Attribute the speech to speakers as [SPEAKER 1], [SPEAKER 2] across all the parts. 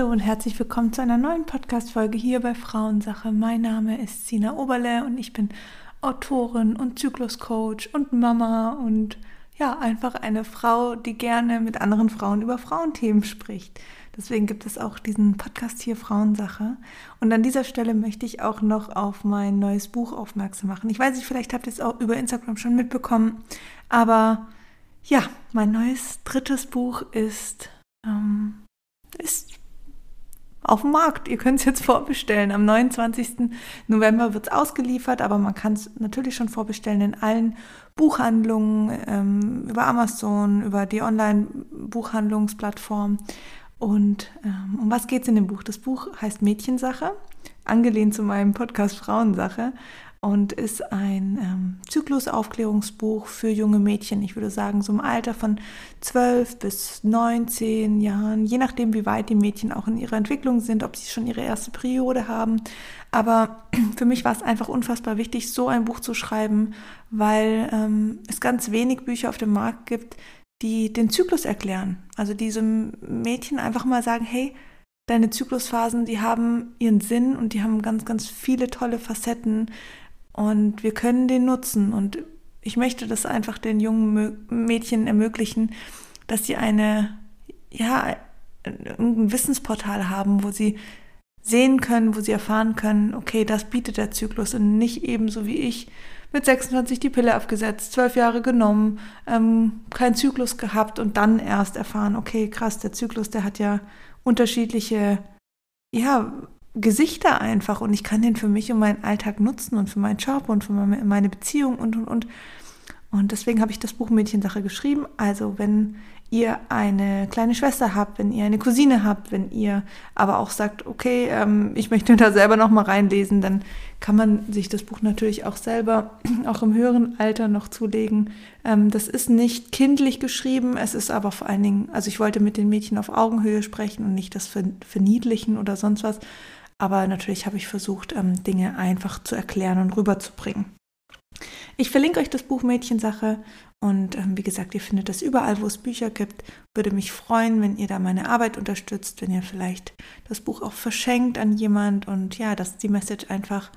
[SPEAKER 1] Hallo und herzlich willkommen zu einer neuen Podcast-Folge hier bei Frauensache. Mein Name ist Sina Oberle und ich bin Autorin und Zykluscoach und Mama und ja, einfach eine Frau, die gerne mit anderen Frauen über Frauenthemen spricht. Deswegen gibt es auch diesen Podcast hier Frauensache. Und an dieser Stelle möchte ich auch noch auf mein neues Buch aufmerksam machen. Ich weiß nicht, vielleicht habt ihr es auch über Instagram schon mitbekommen, aber ja, mein neues drittes Buch ist, ähm, ist auf dem Markt. Ihr könnt es jetzt vorbestellen. Am 29. November wird es ausgeliefert, aber man kann es natürlich schon vorbestellen in allen Buchhandlungen, ähm, über Amazon, über die Online-Buchhandlungsplattform. Und ähm, um was geht es in dem Buch? Das Buch heißt Mädchensache, angelehnt zu meinem Podcast Frauensache und ist ein ähm, Zyklusaufklärungsbuch für junge Mädchen. Ich würde sagen, so im Alter von 12 bis 19 Jahren, je nachdem, wie weit die Mädchen auch in ihrer Entwicklung sind, ob sie schon ihre erste Periode haben. Aber für mich war es einfach unfassbar wichtig, so ein Buch zu schreiben, weil ähm, es ganz wenig Bücher auf dem Markt gibt, die den Zyklus erklären. Also diesem Mädchen einfach mal sagen, hey, deine Zyklusphasen, die haben ihren Sinn und die haben ganz, ganz viele tolle Facetten und wir können den nutzen. Und ich möchte das einfach den jungen Mädchen ermöglichen, dass sie eine, ja, ein Wissensportal haben, wo sie sehen können, wo sie erfahren können, okay, das bietet der Zyklus und nicht ebenso wie ich mit 26 die Pille abgesetzt, zwölf Jahre genommen, ähm, keinen Zyklus gehabt und dann erst erfahren, okay, krass, der Zyklus, der hat ja unterschiedliche, ja, Gesichter einfach und ich kann den für mich und meinen Alltag nutzen und für meinen Job und für meine Beziehung und und und. Und deswegen habe ich das Buch Mädchensache geschrieben. Also wenn ihr eine kleine Schwester habt, wenn ihr eine Cousine habt, wenn ihr aber auch sagt, okay, ähm, ich möchte da selber noch mal reinlesen, dann kann man sich das Buch natürlich auch selber, auch im höheren Alter noch zulegen. Ähm, das ist nicht kindlich geschrieben, es ist aber vor allen Dingen, also ich wollte mit den Mädchen auf Augenhöhe sprechen und nicht das verniedlichen oder sonst was. Aber natürlich habe ich versucht, ähm, Dinge einfach zu erklären und rüberzubringen. Ich verlinke euch das Buch Mädchensache und ähm, wie gesagt, ihr findet das überall, wo es Bücher gibt. Würde mich freuen, wenn ihr da meine Arbeit unterstützt, wenn ihr vielleicht das Buch auch verschenkt an jemand und ja, dass die Message einfach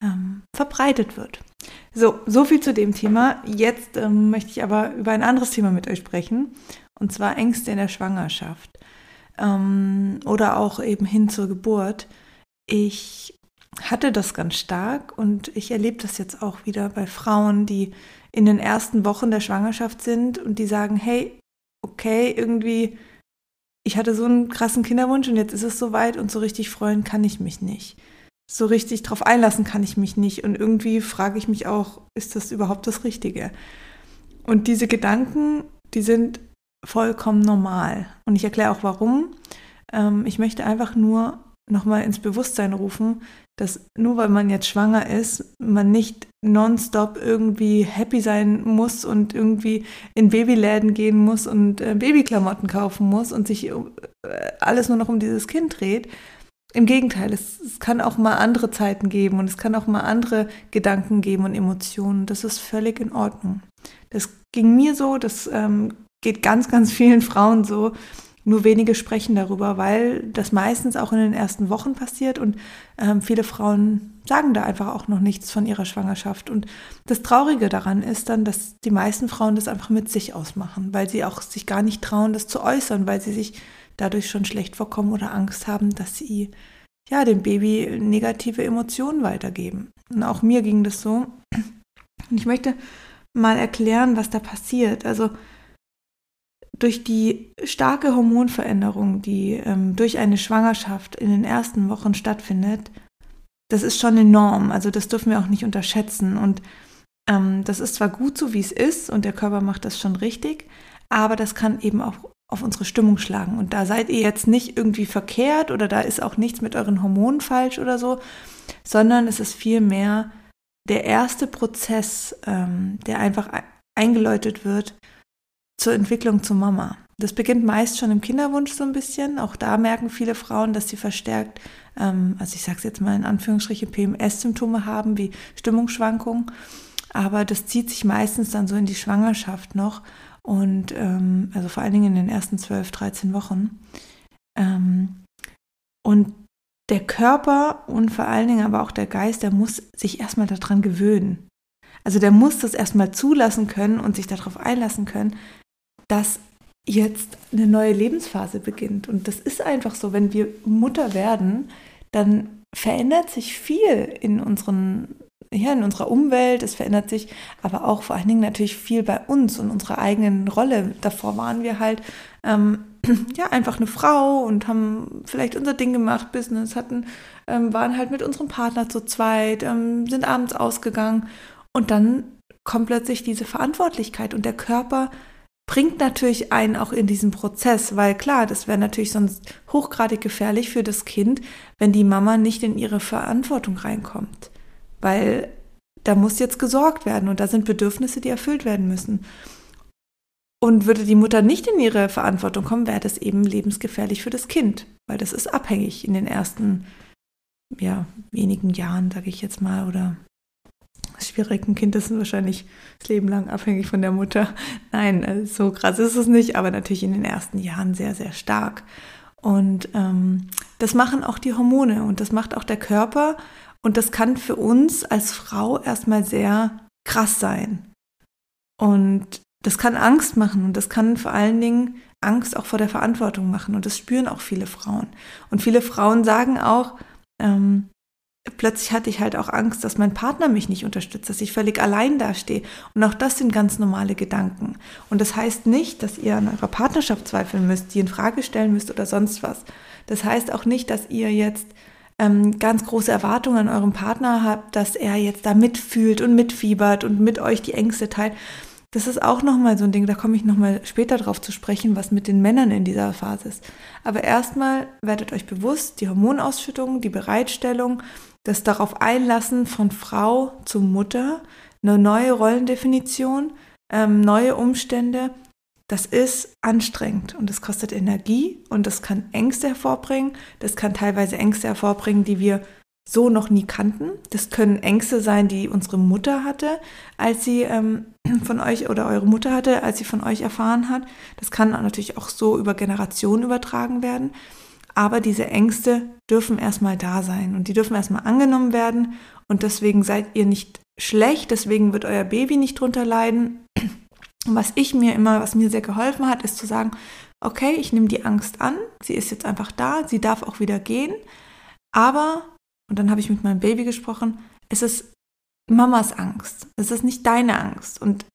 [SPEAKER 1] ähm, verbreitet wird. So, so viel zu dem Thema. Jetzt ähm, möchte ich aber über ein anderes Thema mit euch sprechen und zwar Ängste in der Schwangerschaft ähm, oder auch eben hin zur Geburt. Ich hatte das ganz stark und ich erlebe das jetzt auch wieder bei Frauen, die in den ersten Wochen der Schwangerschaft sind und die sagen, hey, okay, irgendwie, ich hatte so einen krassen Kinderwunsch und jetzt ist es soweit und so richtig freuen kann ich mich nicht. So richtig drauf einlassen kann ich mich nicht und irgendwie frage ich mich auch, ist das überhaupt das Richtige? Und diese Gedanken, die sind vollkommen normal und ich erkläre auch warum. Ähm, ich möchte einfach nur nochmal ins Bewusstsein rufen, dass nur weil man jetzt schwanger ist, man nicht nonstop irgendwie happy sein muss und irgendwie in Babyläden gehen muss und äh, Babyklamotten kaufen muss und sich äh, alles nur noch um dieses Kind dreht. Im Gegenteil, es, es, kann auch mal andere Zeiten geben und es kann auch mal andere Gedanken geben und Emotionen. Das ist völlig in Ordnung. Das ging mir so, das ähm, geht ganz, ganz vielen Frauen so. Nur wenige sprechen darüber, weil das meistens auch in den ersten Wochen passiert und ähm, viele Frauen sagen da einfach auch noch nichts von ihrer Schwangerschaft. Und das Traurige daran ist dann, dass die meisten Frauen das einfach mit sich ausmachen, weil sie auch sich gar nicht trauen, das zu äußern, weil sie sich dadurch schon schlecht vorkommen oder Angst haben, dass sie ja dem Baby negative Emotionen weitergeben. Und auch mir ging das so. Und ich möchte mal erklären, was da passiert. Also durch die starke Hormonveränderung, die ähm, durch eine Schwangerschaft in den ersten Wochen stattfindet, das ist schon enorm. Also das dürfen wir auch nicht unterschätzen. Und ähm, das ist zwar gut so, wie es ist, und der Körper macht das schon richtig, aber das kann eben auch auf unsere Stimmung schlagen. Und da seid ihr jetzt nicht irgendwie verkehrt oder da ist auch nichts mit euren Hormonen falsch oder so, sondern es ist vielmehr der erste Prozess, ähm, der einfach eingeläutet wird, zur Entwicklung zur Mama. Das beginnt meist schon im Kinderwunsch so ein bisschen. Auch da merken viele Frauen, dass sie verstärkt, ähm, also ich sage es jetzt mal in Anführungsstriche, PMS-Symptome haben, wie Stimmungsschwankungen. Aber das zieht sich meistens dann so in die Schwangerschaft noch. Und ähm, also vor allen Dingen in den ersten 12, 13 Wochen. Ähm, Und der Körper und vor allen Dingen aber auch der Geist, der muss sich erstmal daran gewöhnen. Also der muss das erstmal zulassen können und sich darauf einlassen können, dass jetzt eine neue Lebensphase beginnt. Und das ist einfach so, wenn wir Mutter werden, dann verändert sich viel in unseren ja, in unserer Umwelt, es verändert sich, aber auch vor allen Dingen natürlich viel bei uns und unserer eigenen Rolle. Davor waren wir halt ähm, ja einfach eine Frau und haben vielleicht unser Ding gemacht, Business, hatten, ähm, waren halt mit unserem Partner zu zweit, ähm, sind abends ausgegangen und dann kommt plötzlich diese Verantwortlichkeit und der Körper bringt natürlich einen auch in diesen Prozess, weil klar, das wäre natürlich sonst hochgradig gefährlich für das Kind, wenn die Mama nicht in ihre Verantwortung reinkommt. Weil da muss jetzt gesorgt werden und da sind Bedürfnisse, die erfüllt werden müssen. Und würde die Mutter nicht in ihre Verantwortung kommen, wäre das eben lebensgefährlich für das Kind, weil das ist abhängig in den ersten ja, wenigen Jahren, sage ich jetzt mal, oder schwierig. Ein Kind ist wahrscheinlich das Leben lang abhängig von der Mutter. Nein, äh, so krass ist es nicht, aber natürlich in den ersten Jahren sehr, sehr stark. Und ähm, das machen auch die Hormone und das macht auch der Körper. Und das kann für uns als Frau erstmal sehr krass sein. Und das kann Angst machen und das kann vor allen Dingen Angst auch vor der Verantwortung machen. Und das spüren auch viele Frauen. Und viele Frauen sagen auch, ähm, plötzlich hatte ich halt auch Angst, dass mein Partner mich nicht unterstützt, dass ich völlig allein dastehe. Und auch das sind ganz normale Gedanken. Und das heißt nicht, dass ihr an eurer Partnerschaft zweifeln müsst, die in Frage stellen müsst oder sonst was. Das heißt auch nicht, dass ihr jetzt ähm, ganz große Erwartungen an eurem Partner habt, dass er jetzt da mitfühlt und mitfiebert und mit euch die Ängste teilt. Das ist auch nochmal so ein Ding, da komme ich nochmal später drauf zu sprechen, was mit den Männern in dieser Phase ist. Aber erstmal werdet euch bewusst, die Hormonausschüttung, die Bereitstellung, das darauf einlassen von Frau zu Mutter, eine neue Rollendefinition, ähm, neue Umstände, das ist anstrengend und das kostet Energie und das kann Ängste hervorbringen. Das kann teilweise Ängste hervorbringen, die wir so noch nie kannten. Das können Ängste sein, die unsere Mutter hatte, als sie ähm, von euch oder eure Mutter hatte, als sie von euch erfahren hat. Das kann natürlich auch so über Generationen übertragen werden. Aber diese Ängste dürfen erstmal da sein und die dürfen erstmal angenommen werden. Und deswegen seid ihr nicht schlecht, deswegen wird euer Baby nicht drunter leiden. Und was ich mir immer, was mir sehr geholfen hat, ist zu sagen, okay, ich nehme die Angst an, sie ist jetzt einfach da, sie darf auch wieder gehen. Aber, und dann habe ich mit meinem Baby gesprochen, es ist Mamas Angst. Es ist nicht deine Angst. Und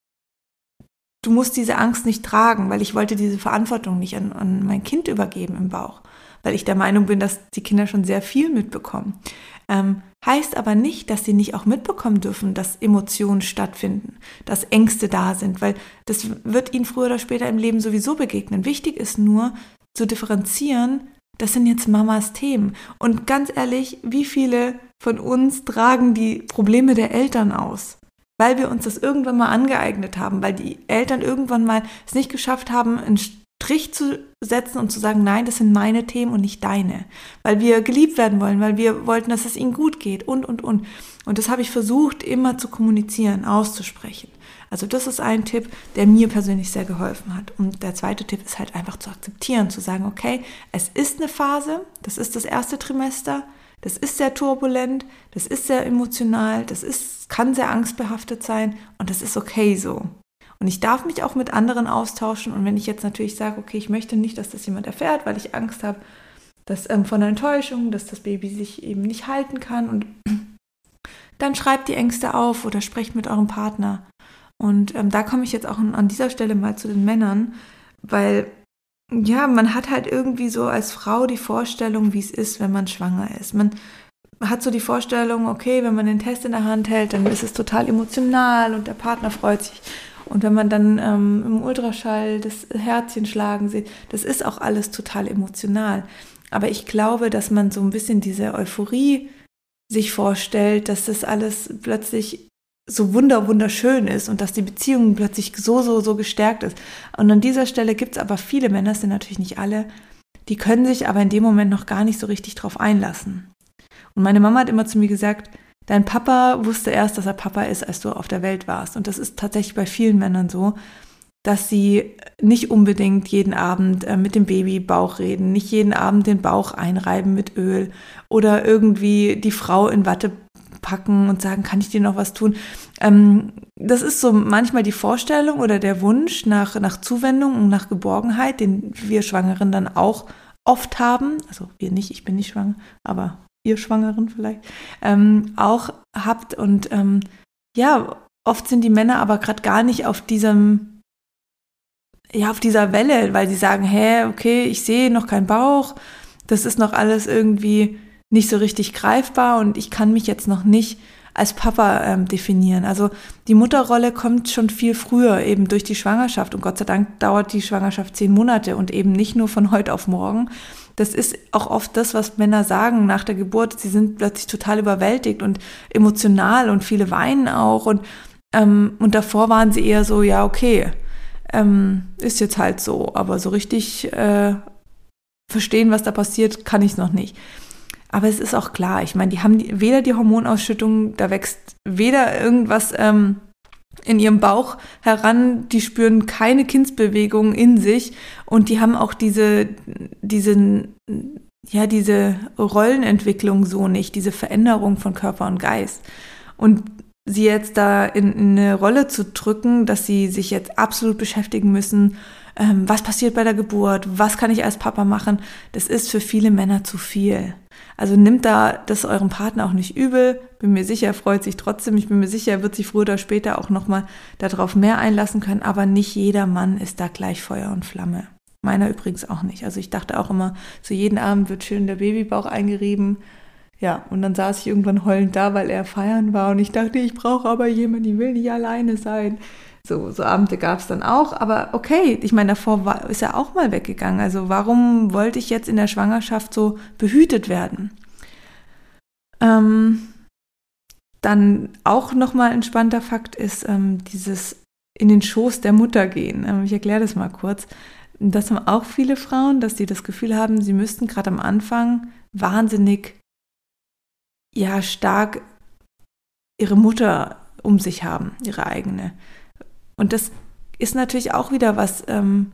[SPEAKER 1] du musst diese Angst nicht tragen, weil ich wollte diese Verantwortung nicht an, an mein Kind übergeben im Bauch weil ich der Meinung bin, dass die Kinder schon sehr viel mitbekommen. Ähm, heißt aber nicht, dass sie nicht auch mitbekommen dürfen, dass Emotionen stattfinden, dass Ängste da sind, weil das wird ihnen früher oder später im Leben sowieso begegnen. Wichtig ist nur zu differenzieren, das sind jetzt Mamas Themen. Und ganz ehrlich, wie viele von uns tragen die Probleme der Eltern aus? Weil wir uns das irgendwann mal angeeignet haben, weil die Eltern irgendwann mal es nicht geschafft haben, ein Strich zu setzen und zu sagen, nein, das sind meine Themen und nicht deine. Weil wir geliebt werden wollen, weil wir wollten, dass es ihnen gut geht und, und, und. Und das habe ich versucht, immer zu kommunizieren, auszusprechen. Also das ist ein Tipp, der mir persönlich sehr geholfen hat. Und der zweite Tipp ist halt einfach zu akzeptieren, zu sagen, okay, es ist eine Phase, das ist das erste Trimester, das ist sehr turbulent, das ist sehr emotional, das ist, kann sehr angstbehaftet sein und das ist okay so. Und ich darf mich auch mit anderen austauschen. Und wenn ich jetzt natürlich sage, okay, ich möchte nicht, dass das jemand erfährt, weil ich Angst habe, dass ähm, von der Enttäuschung, dass das Baby sich eben nicht halten kann und dann schreibt die Ängste auf oder sprecht mit eurem Partner. Und ähm, da komme ich jetzt auch an dieser Stelle mal zu den Männern, weil ja, man hat halt irgendwie so als Frau die Vorstellung, wie es ist, wenn man schwanger ist. Man hat so die Vorstellung, okay, wenn man den Test in der Hand hält, dann ist es total emotional und der Partner freut sich. Und wenn man dann ähm, im Ultraschall das Herzchen schlagen sieht, das ist auch alles total emotional. Aber ich glaube, dass man so ein bisschen diese Euphorie sich vorstellt, dass das alles plötzlich so wunder wunderschön ist und dass die Beziehung plötzlich so, so, so gestärkt ist. Und an dieser Stelle gibt es aber viele Männer, das sind natürlich nicht alle, die können sich aber in dem Moment noch gar nicht so richtig drauf einlassen. Und meine Mama hat immer zu mir gesagt, Dein Papa wusste erst, dass er Papa ist, als du auf der Welt warst. Und das ist tatsächlich bei vielen Männern so. dass sie nicht unbedingt jeden Abend äh, mit dem Babybauch reden, nicht jeden Abend den Bauch einreiben mit Öl oder irgendwie die Frau in Watte packen und sagen, kann ich dir noch was tun? Ähm, das ist so manchmal die Vorstellung oder der Wunsch nach, nach Zuwendung und nach Geborgenheit, den wir Schwangeren dann auch oft haben. Also wir nicht, ich bin nicht schwanger, aber ihr Schwangeren vielleicht, ähm, auch habt. Und ähm, ja, oft sind die Männer aber gerade gar nicht auf diesem, ja, auf dieser Welle, weil sie sagen, hä, okay, ich sehe noch keinen Bauch, das ist noch alles irgendwie nicht so richtig greifbar und ich kann mich jetzt noch nicht als Papa ähm, definieren. Also die Mutterrolle kommt schon viel früher, eben durch die Schwangerschaft. Und Gott sei Dank dauert die Schwangerschaft zehn Monate und eben nicht nur von heute auf morgen. Das ist auch oft das, was Männer sagen nach der Geburt. Sie sind plötzlich total überwältigt und emotional und viele weinen auch. Und, ähm, und davor waren sie eher so, ja, okay, ähm, ist jetzt halt so. Aber so richtig äh, verstehen, was da passiert, kann ich noch nicht. Aber es ist auch klar, ich meine, die haben weder die Hormonausschüttung, da wächst weder irgendwas ähm, in ihrem Bauch heran, die spüren keine Kindsbewegung in sich und die haben auch diese, diese, ja, diese Rollenentwicklung so nicht, diese Veränderung von Körper und Geist. Und sie jetzt da in, in eine Rolle zu drücken, dass sie sich jetzt absolut beschäftigen müssen, ähm, was passiert bei der Geburt, was kann ich als Papa machen, das ist für viele Männer zu viel. Also nimmt da das eurem Partner auch nicht übel. Bin mir sicher, er freut sich trotzdem. Ich bin mir sicher, er wird sich früher oder später auch nochmal darauf mehr einlassen können. Aber nicht jeder Mann ist da gleich Feuer und Flamme. Meiner übrigens auch nicht. Also ich dachte auch immer, so jeden Abend wird schön der Babybauch eingerieben. Ja, und dann saß ich irgendwann heulend da, weil er feiern war. Und ich dachte, ich brauche aber jemanden, ich will nicht alleine sein. So, so Abende gab es dann auch, aber okay, ich meine, davor war, ist er auch mal weggegangen. Also warum wollte ich jetzt in der Schwangerschaft so behütet werden? Ähm, dann auch nochmal ein spannender Fakt ist ähm, dieses in den Schoß der Mutter gehen. Ähm, ich erkläre das mal kurz. Das haben auch viele Frauen, dass sie das Gefühl haben, sie müssten gerade am Anfang wahnsinnig, ja, stark ihre Mutter um sich haben, ihre eigene. Und das ist natürlich auch wieder was, ähm,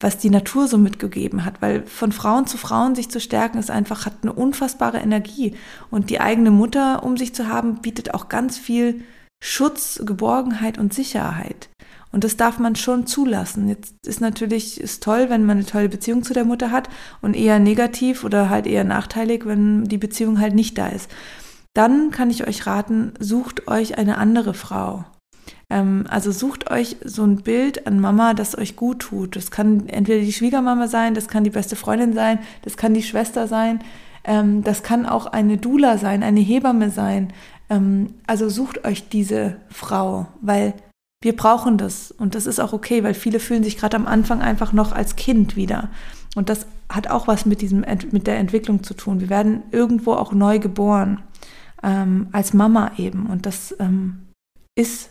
[SPEAKER 1] was die Natur so mitgegeben hat, weil von Frauen zu Frauen sich zu stärken ist einfach, hat eine unfassbare Energie. Und die eigene Mutter um sich zu haben, bietet auch ganz viel Schutz, Geborgenheit und Sicherheit. Und das darf man schon zulassen. Jetzt ist natürlich ist toll, wenn man eine tolle Beziehung zu der Mutter hat und eher negativ oder halt eher nachteilig, wenn die Beziehung halt nicht da ist. Dann kann ich euch raten, sucht euch eine andere Frau. Ähm, also sucht euch so ein Bild an Mama, das euch gut tut. Das kann entweder die Schwiegermama sein, das kann die beste Freundin sein, das kann die Schwester sein, ähm, das kann auch eine Dula sein, eine Hebamme sein. Ähm, also sucht euch diese Frau, weil wir brauchen das und das ist auch okay, weil viele fühlen sich gerade am Anfang einfach noch als Kind wieder. Und das hat auch was mit, diesem, mit der Entwicklung zu tun. Wir werden irgendwo auch neu geboren, ähm, als Mama eben. Und das ähm, ist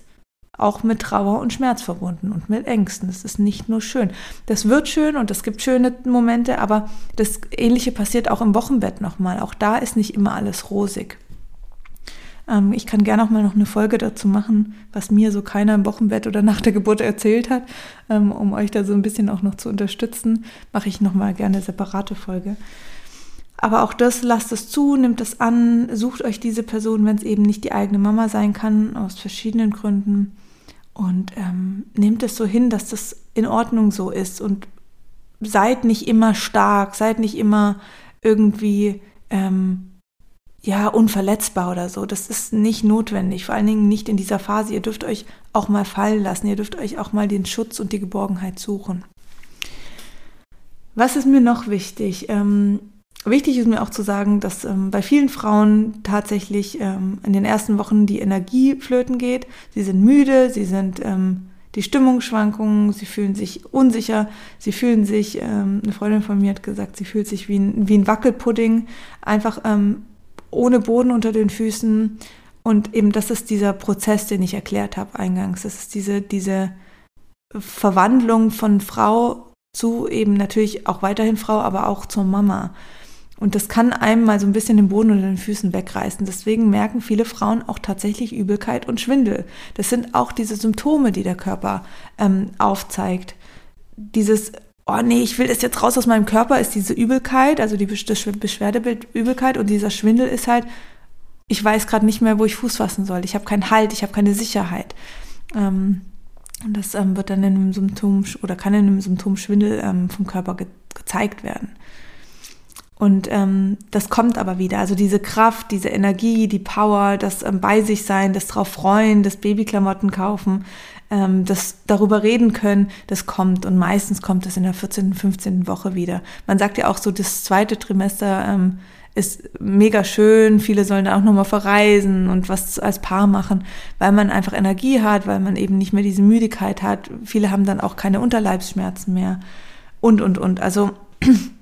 [SPEAKER 1] auch mit Trauer und Schmerz verbunden und mit Ängsten. Das ist nicht nur schön. Das wird schön und es gibt schöne Momente, aber das Ähnliche passiert auch im Wochenbett nochmal. Auch da ist nicht immer alles rosig. Ähm, ich kann gerne auch mal noch eine Folge dazu machen, was mir so keiner im Wochenbett oder nach der Geburt erzählt hat, ähm, um euch da so ein bisschen auch noch zu unterstützen. Mache ich nochmal gerne eine separate Folge. Aber auch das lasst es zu, nimmt es an, sucht euch diese Person, wenn es eben nicht die eigene Mama sein kann, aus verschiedenen Gründen. Und ähm, nehmt es so hin, dass das in Ordnung so ist. Und seid nicht immer stark, seid nicht immer irgendwie ähm, ja unverletzbar oder so. Das ist nicht notwendig, vor allen Dingen nicht in dieser Phase. Ihr dürft euch auch mal fallen lassen, ihr dürft euch auch mal den Schutz und die Geborgenheit suchen. Was ist mir noch wichtig? Ähm, Wichtig ist mir auch zu sagen, dass ähm, bei vielen Frauen tatsächlich ähm, in den ersten Wochen die Energie flöten geht. Sie sind müde, sie sind ähm, die Stimmungsschwankungen, sie fühlen sich unsicher, sie fühlen sich, ähm, eine Freundin von mir hat gesagt, sie fühlt sich wie ein, wie ein Wackelpudding, einfach ähm, ohne Boden unter den Füßen. Und eben das ist dieser Prozess, den ich erklärt habe eingangs. Das ist diese, diese Verwandlung von Frau zu eben natürlich auch weiterhin Frau, aber auch zur Mama. Und das kann einem mal so ein bisschen den Boden unter den Füßen wegreißen. Deswegen merken viele Frauen auch tatsächlich Übelkeit und Schwindel. Das sind auch diese Symptome, die der Körper ähm, aufzeigt. Dieses, oh nee, ich will das jetzt raus aus meinem Körper, ist diese Übelkeit, also die das Beschwerdebild Übelkeit und dieser Schwindel ist halt, ich weiß gerade nicht mehr, wo ich Fuß fassen soll. Ich habe keinen Halt, ich habe keine Sicherheit. Ähm, und das ähm, wird dann in einem Symptom oder kann in einem Symptom Schwindel ähm, vom Körper ge gezeigt werden. Und ähm, das kommt aber wieder. Also diese Kraft, diese Energie, die Power, das ähm, bei sich sein, das drauf freuen, das Babyklamotten kaufen, ähm, das darüber reden können, das kommt. Und meistens kommt das in der 14., 15. Woche wieder. Man sagt ja auch so, das zweite Trimester ähm, ist mega schön. Viele sollen da auch nochmal verreisen und was als Paar machen, weil man einfach Energie hat, weil man eben nicht mehr diese Müdigkeit hat. Viele haben dann auch keine Unterleibsschmerzen mehr und, und, und. Also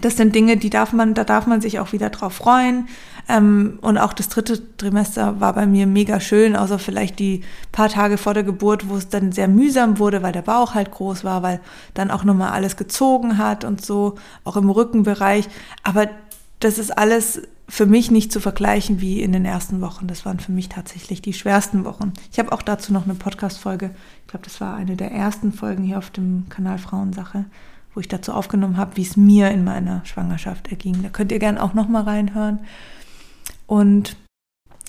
[SPEAKER 1] das sind Dinge, die darf man, da darf man sich auch wieder drauf freuen. Ähm, und auch das dritte Trimester war bei mir mega schön, außer vielleicht die paar Tage vor der Geburt, wo es dann sehr mühsam wurde, weil der Bauch halt groß war, weil dann auch nochmal alles gezogen hat und so, auch im Rückenbereich. Aber das ist alles für mich nicht zu vergleichen wie in den ersten Wochen. Das waren für mich tatsächlich die schwersten Wochen. Ich habe auch dazu noch eine Podcast-Folge. Ich glaube, das war eine der ersten Folgen hier auf dem Kanal Frauensache wo ich dazu aufgenommen habe, wie es mir in meiner Schwangerschaft erging. Da könnt ihr gerne auch noch mal reinhören. Und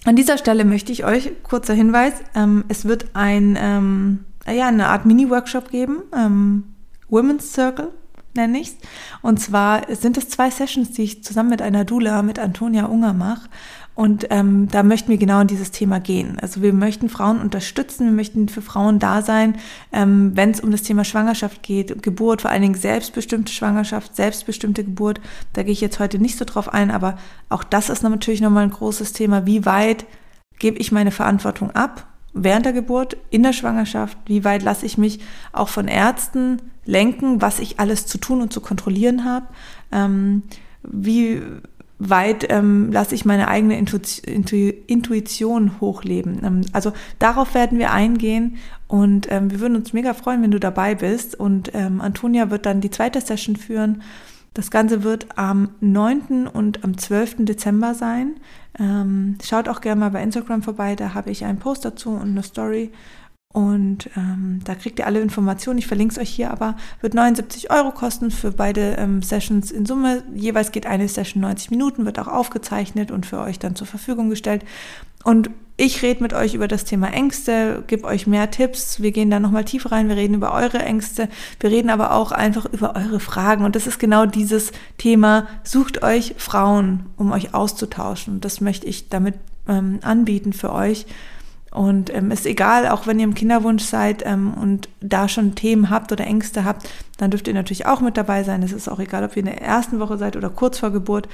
[SPEAKER 1] an dieser Stelle möchte ich euch, kurzer Hinweis, ähm, es wird ein, ähm, ja, eine Art Mini-Workshop geben, ähm, Women's Circle nenne ich es. Und zwar sind es zwei Sessions, die ich zusammen mit einer Dula, mit Antonia Unger mache. Und ähm, da möchten wir genau in dieses Thema gehen. Also wir möchten Frauen unterstützen, wir möchten für Frauen da sein, ähm, wenn es um das Thema Schwangerschaft geht, Geburt, vor allen Dingen selbstbestimmte Schwangerschaft, selbstbestimmte Geburt. Da gehe ich jetzt heute nicht so drauf ein, aber auch das ist natürlich nochmal ein großes Thema. Wie weit gebe ich meine Verantwortung ab während der Geburt, in der Schwangerschaft? Wie weit lasse ich mich auch von Ärzten lenken, was ich alles zu tun und zu kontrollieren habe? Ähm, wie weit ähm, lasse ich meine eigene Intuition hochleben. Ähm, also darauf werden wir eingehen und ähm, wir würden uns mega freuen, wenn du dabei bist. Und ähm, Antonia wird dann die zweite Session führen. Das Ganze wird am 9. und am 12. Dezember sein. Ähm, schaut auch gerne mal bei Instagram vorbei, da habe ich einen Post dazu und eine Story. Und ähm, da kriegt ihr alle Informationen. Ich verlinke es euch hier, aber wird 79 Euro kosten für beide ähm, Sessions in Summe. Jeweils geht eine Session 90 Minuten, wird auch aufgezeichnet und für euch dann zur Verfügung gestellt. Und ich rede mit euch über das Thema Ängste, gebe euch mehr Tipps. Wir gehen da nochmal tiefer rein. Wir reden über eure Ängste. Wir reden aber auch einfach über eure Fragen. Und das ist genau dieses Thema. Sucht euch Frauen, um euch auszutauschen. Und das möchte ich damit ähm, anbieten für euch und ähm, ist egal, auch wenn ihr im Kinderwunsch seid ähm, und da schon Themen habt oder Ängste habt, dann dürft ihr natürlich auch mit dabei sein. Es ist auch egal, ob ihr in der ersten Woche seid oder kurz vor Geburt.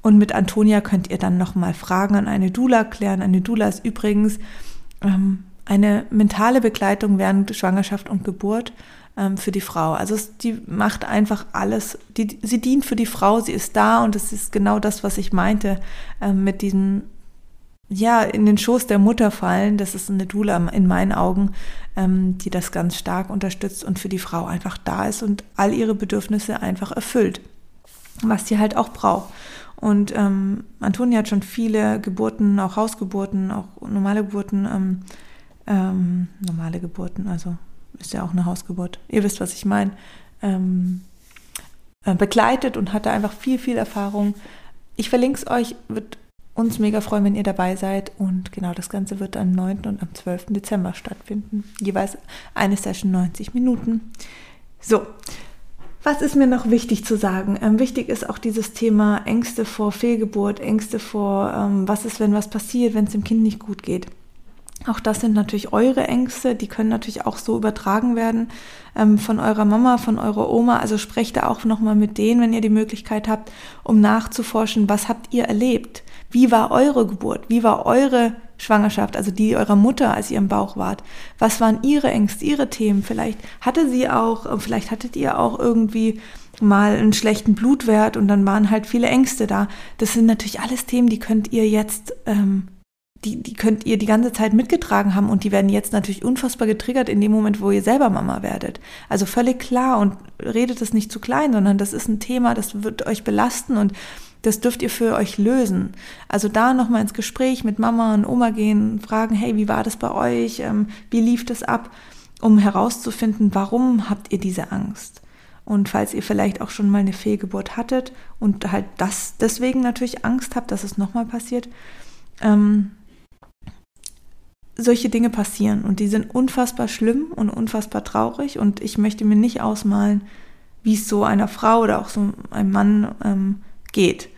[SPEAKER 1] Und mit Antonia könnt ihr dann nochmal Fragen an eine Dula klären. Eine Dula ist übrigens ähm, eine mentale Begleitung während Schwangerschaft und Geburt ähm, für die Frau. Also es, die macht einfach alles. Die, sie dient für die Frau, sie ist da und es ist genau das, was ich meinte ähm, mit diesem ja, in den Schoß der Mutter fallen. Das ist eine Dula in meinen Augen, ähm, die das ganz stark unterstützt und für die Frau einfach da ist und all ihre Bedürfnisse einfach erfüllt, was sie halt auch braucht. Und ähm, Antonia hat schon viele Geburten, auch Hausgeburten, auch normale Geburten, ähm, ähm, normale Geburten, also ist ja auch eine Hausgeburt. Ihr wisst, was ich meine. Ähm, äh, begleitet und hatte einfach viel, viel Erfahrung. Ich verlinke es euch, wird uns mega freuen, wenn ihr dabei seid. Und genau das Ganze wird am 9. und am 12. Dezember stattfinden. Jeweils eine Session 90 Minuten. So, was ist mir noch wichtig zu sagen? Ähm, wichtig ist auch dieses Thema Ängste vor Fehlgeburt, Ängste vor, ähm, was ist, wenn was passiert, wenn es dem Kind nicht gut geht. Auch das sind natürlich eure Ängste, die können natürlich auch so übertragen werden ähm, von eurer Mama, von eurer Oma. Also sprecht da auch nochmal mit denen, wenn ihr die Möglichkeit habt, um nachzuforschen, was habt ihr erlebt? Wie war eure Geburt? Wie war eure Schwangerschaft, also die eurer Mutter, als ihr im Bauch wart? Was waren ihre Ängste, ihre Themen? Vielleicht hatte sie auch, vielleicht hattet ihr auch irgendwie mal einen schlechten Blutwert und dann waren halt viele Ängste da. Das sind natürlich alles Themen, die könnt ihr jetzt ähm, die, die könnt ihr die ganze Zeit mitgetragen haben und die werden jetzt natürlich unfassbar getriggert in dem Moment, wo ihr selber Mama werdet. Also völlig klar und redet es nicht zu klein, sondern das ist ein Thema, das wird euch belasten und Das dürft ihr für euch lösen. Also da nochmal ins Gespräch mit Mama und Oma gehen, fragen, hey, wie war das bei euch? Ähm, wie lief das ab? Um herauszufinden, warum habt ihr diese Angst? Und falls ihr vielleicht auch schon mal eine Fehlgeburt hattet und halt das deswegen natürlich Angst habt, dass es nochmal passiert, ähm, solche Dinge passieren und die sind unfassbar schlimm und unfassbar traurig und ich möchte mir nicht ausmalen, wie es so einer Frau oder auch so einem Mann ähm, geht.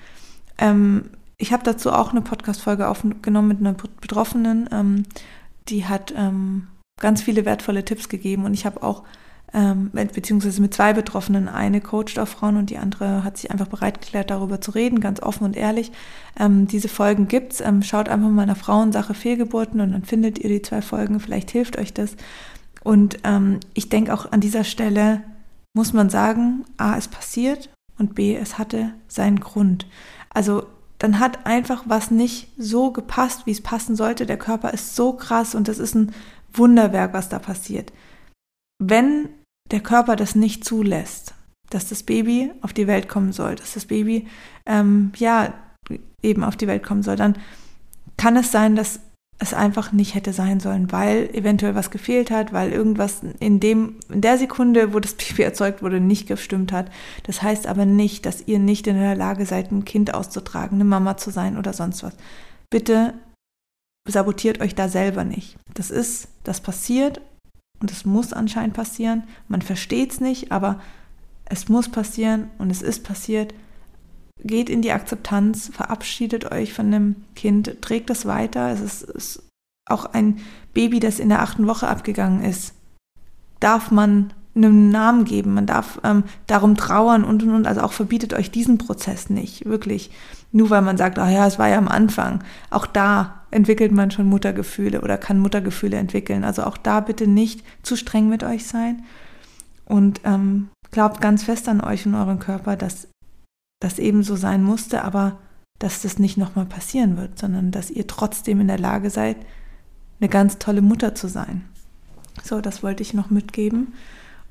[SPEAKER 1] Ähm, ich habe dazu auch eine Podcast-Folge aufgenommen mit einer Betroffenen, ähm, die hat ähm, ganz viele wertvolle Tipps gegeben und ich habe auch ähm, beziehungsweise mit zwei Betroffenen. Eine coacht auf Frauen und die andere hat sich einfach bereit erklärt, darüber zu reden, ganz offen und ehrlich. Ähm, diese Folgen gibt's. Ähm, schaut einfach mal nach Frauensache Fehlgeburten und dann findet ihr die zwei Folgen. Vielleicht hilft euch das. Und ähm, ich denke auch an dieser Stelle muss man sagen, A, es passiert und B, es hatte seinen Grund. Also dann hat einfach was nicht so gepasst, wie es passen sollte. Der Körper ist so krass und das ist ein Wunderwerk, was da passiert. Wenn der Körper das nicht zulässt, dass das Baby auf die Welt kommen soll, dass das Baby ähm, ja eben auf die Welt kommen soll, dann kann es sein, dass es einfach nicht hätte sein sollen, weil eventuell was gefehlt hat, weil irgendwas in dem in der Sekunde, wo das Baby erzeugt wurde, nicht gestimmt hat. Das heißt aber nicht, dass ihr nicht in der Lage seid, ein Kind auszutragen, eine Mama zu sein oder sonst was. Bitte sabotiert euch da selber nicht. Das ist, das passiert und es muss anscheinend passieren. Man versteht es nicht, aber es muss passieren und es ist passiert. Geht in die Akzeptanz, verabschiedet euch von dem Kind, trägt es weiter. Es ist, ist auch ein Baby, das in der achten Woche abgegangen ist. Darf man einen Namen geben, man darf ähm, darum trauern und und und. Also auch verbietet euch diesen Prozess nicht, wirklich. Nur weil man sagt, ah ja, es war ja am Anfang. Auch da entwickelt man schon Muttergefühle oder kann Muttergefühle entwickeln. Also auch da bitte nicht zu streng mit euch sein. Und ähm, glaubt ganz fest an euch und euren Körper, dass das eben so sein musste, aber dass das nicht nochmal passieren wird, sondern dass ihr trotzdem in der Lage seid, eine ganz tolle Mutter zu sein. So, das wollte ich noch mitgeben.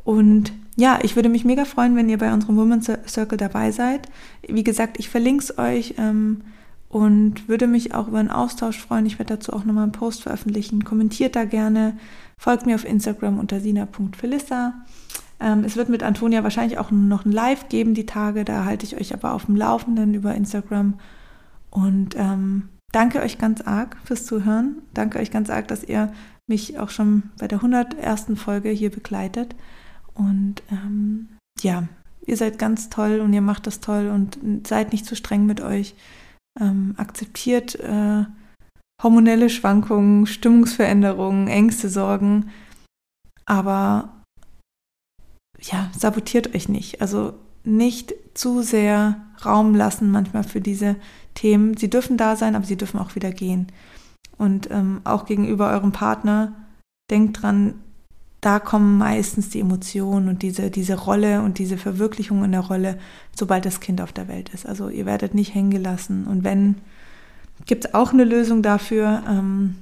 [SPEAKER 1] Und ja, ich würde mich mega freuen, wenn ihr bei unserem Women's Circle dabei seid. Wie gesagt, ich verlinke es euch ähm, und würde mich auch über einen Austausch freuen. Ich werde dazu auch nochmal einen Post veröffentlichen. Kommentiert da gerne. Folgt mir auf Instagram unter sina.felissa. Ähm, es wird mit Antonia wahrscheinlich auch noch ein Live geben, die Tage. Da halte ich euch aber auf dem Laufenden über Instagram. Und ähm, danke euch ganz arg fürs Zuhören. Danke euch ganz arg, dass ihr mich auch schon bei der 101. Folge hier begleitet. Und ähm, ja, ihr seid ganz toll und ihr macht das toll und seid nicht zu streng mit euch. Ähm, akzeptiert äh, hormonelle Schwankungen, Stimmungsveränderungen, Ängste, Sorgen, aber ja, sabotiert euch nicht. Also nicht zu sehr Raum lassen manchmal für diese Themen. Sie dürfen da sein, aber sie dürfen auch wieder gehen. Und ähm, auch gegenüber eurem Partner, denkt dran, da kommen meistens die Emotionen und diese, diese Rolle und diese Verwirklichung in der Rolle, sobald das Kind auf der Welt ist. Also ihr werdet nicht hängen gelassen. Und wenn, gibt es auch eine Lösung dafür. Ähm,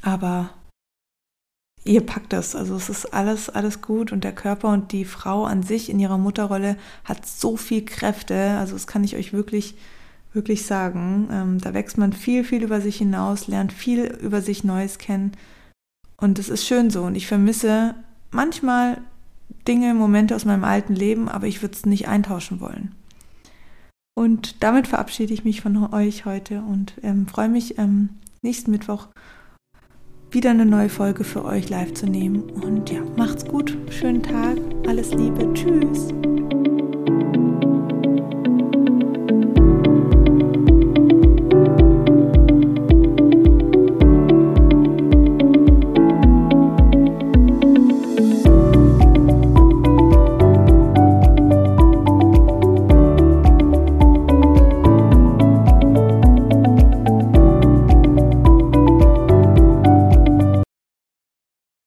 [SPEAKER 1] aber ihr packt das. Also es ist alles, alles gut und der Körper und die Frau an sich in ihrer Mutterrolle hat so viel Kräfte. Also das kann ich euch wirklich, wirklich sagen. Ähm, da wächst man viel, viel über sich hinaus, lernt viel über sich Neues kennen. Und es ist schön so. Und ich vermisse manchmal Dinge, Momente aus meinem alten Leben, aber ich würde es nicht eintauschen wollen. Und damit verabschiede ich mich von euch heute und ähm, freue mich, ähm, nächsten Mittwoch wieder eine neue Folge für euch live zu nehmen. Und ja, macht's gut, schönen Tag, alles Liebe, tschüss.